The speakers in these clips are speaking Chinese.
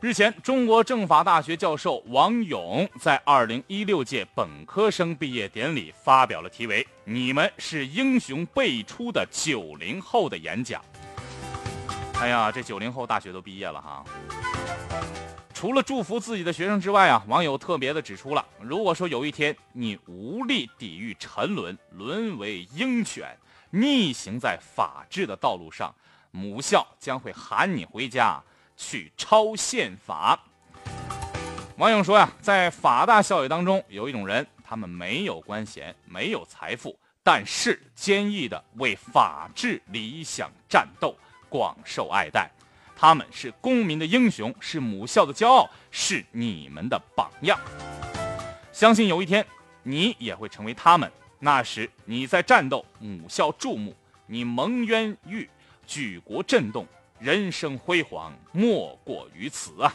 日前，中国政法大学教授王勇在2016届本科生毕业典礼发表了题为“你们是英雄辈出的九零后”的演讲。哎呀，这九零后大学都毕业了哈！除了祝福自己的学生之外啊，网友特别的指出了：如果说有一天你无力抵御沉沦，沦为鹰犬，逆行在法治的道路上，母校将会喊你回家。去抄宪法。网友说呀，在法大校友当中，有一种人，他们没有官衔，没有财富，但是坚毅的为法治理想战斗，广受爱戴。他们是公民的英雄，是母校的骄傲，是你们的榜样。相信有一天，你也会成为他们。那时你在战斗，母校注目，你蒙冤狱，举国震动。人生辉煌莫过于此啊！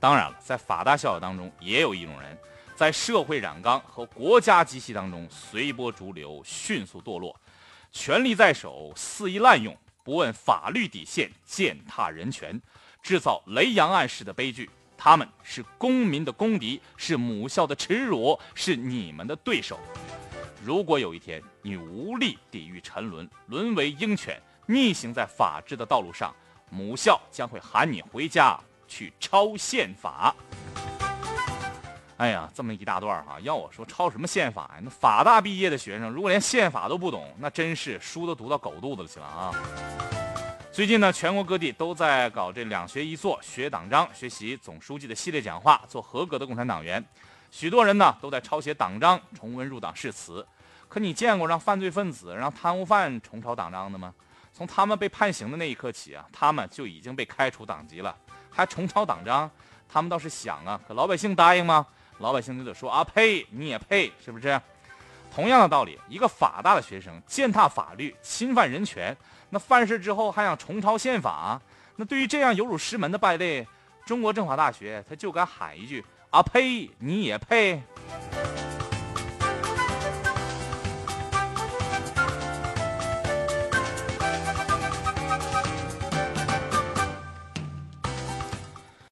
当然了，在法大校友当中，也有一种人，在社会染缸和国家机器当中随波逐流，迅速堕落，权力在手，肆意滥用，不问法律底线，践踏人权，制造雷洋案式的悲剧。他们是公民的公敌，是母校的耻辱，是你们的对手。如果有一天你无力抵御沉沦，沦为鹰犬，逆行在法治的道路上，母校将会喊你回家去抄宪法。哎呀，这么一大段哈，要我说抄什么宪法呀？那法大毕业的学生，如果连宪法都不懂，那真是书都读到狗肚子去了啊！最近呢，全国各地都在搞这两学一做，学党章，学习总书记的系列讲话，做合格的共产党员。许多人呢都在抄写党章，重温入党誓词。可你见过让犯罪分子、让贪污犯重抄党章的吗？从他们被判刑的那一刻起啊，他们就已经被开除党籍了，还重抄党章？他们倒是想啊，可老百姓答应吗？老百姓就得说啊，呸，你也配，是不是？同样的道理，一个法大的学生践踏法律、侵犯人权，那犯事之后还想重抄宪法？那对于这样有辱师门的败类，中国政法大学他就敢喊一句啊，呸，你也配？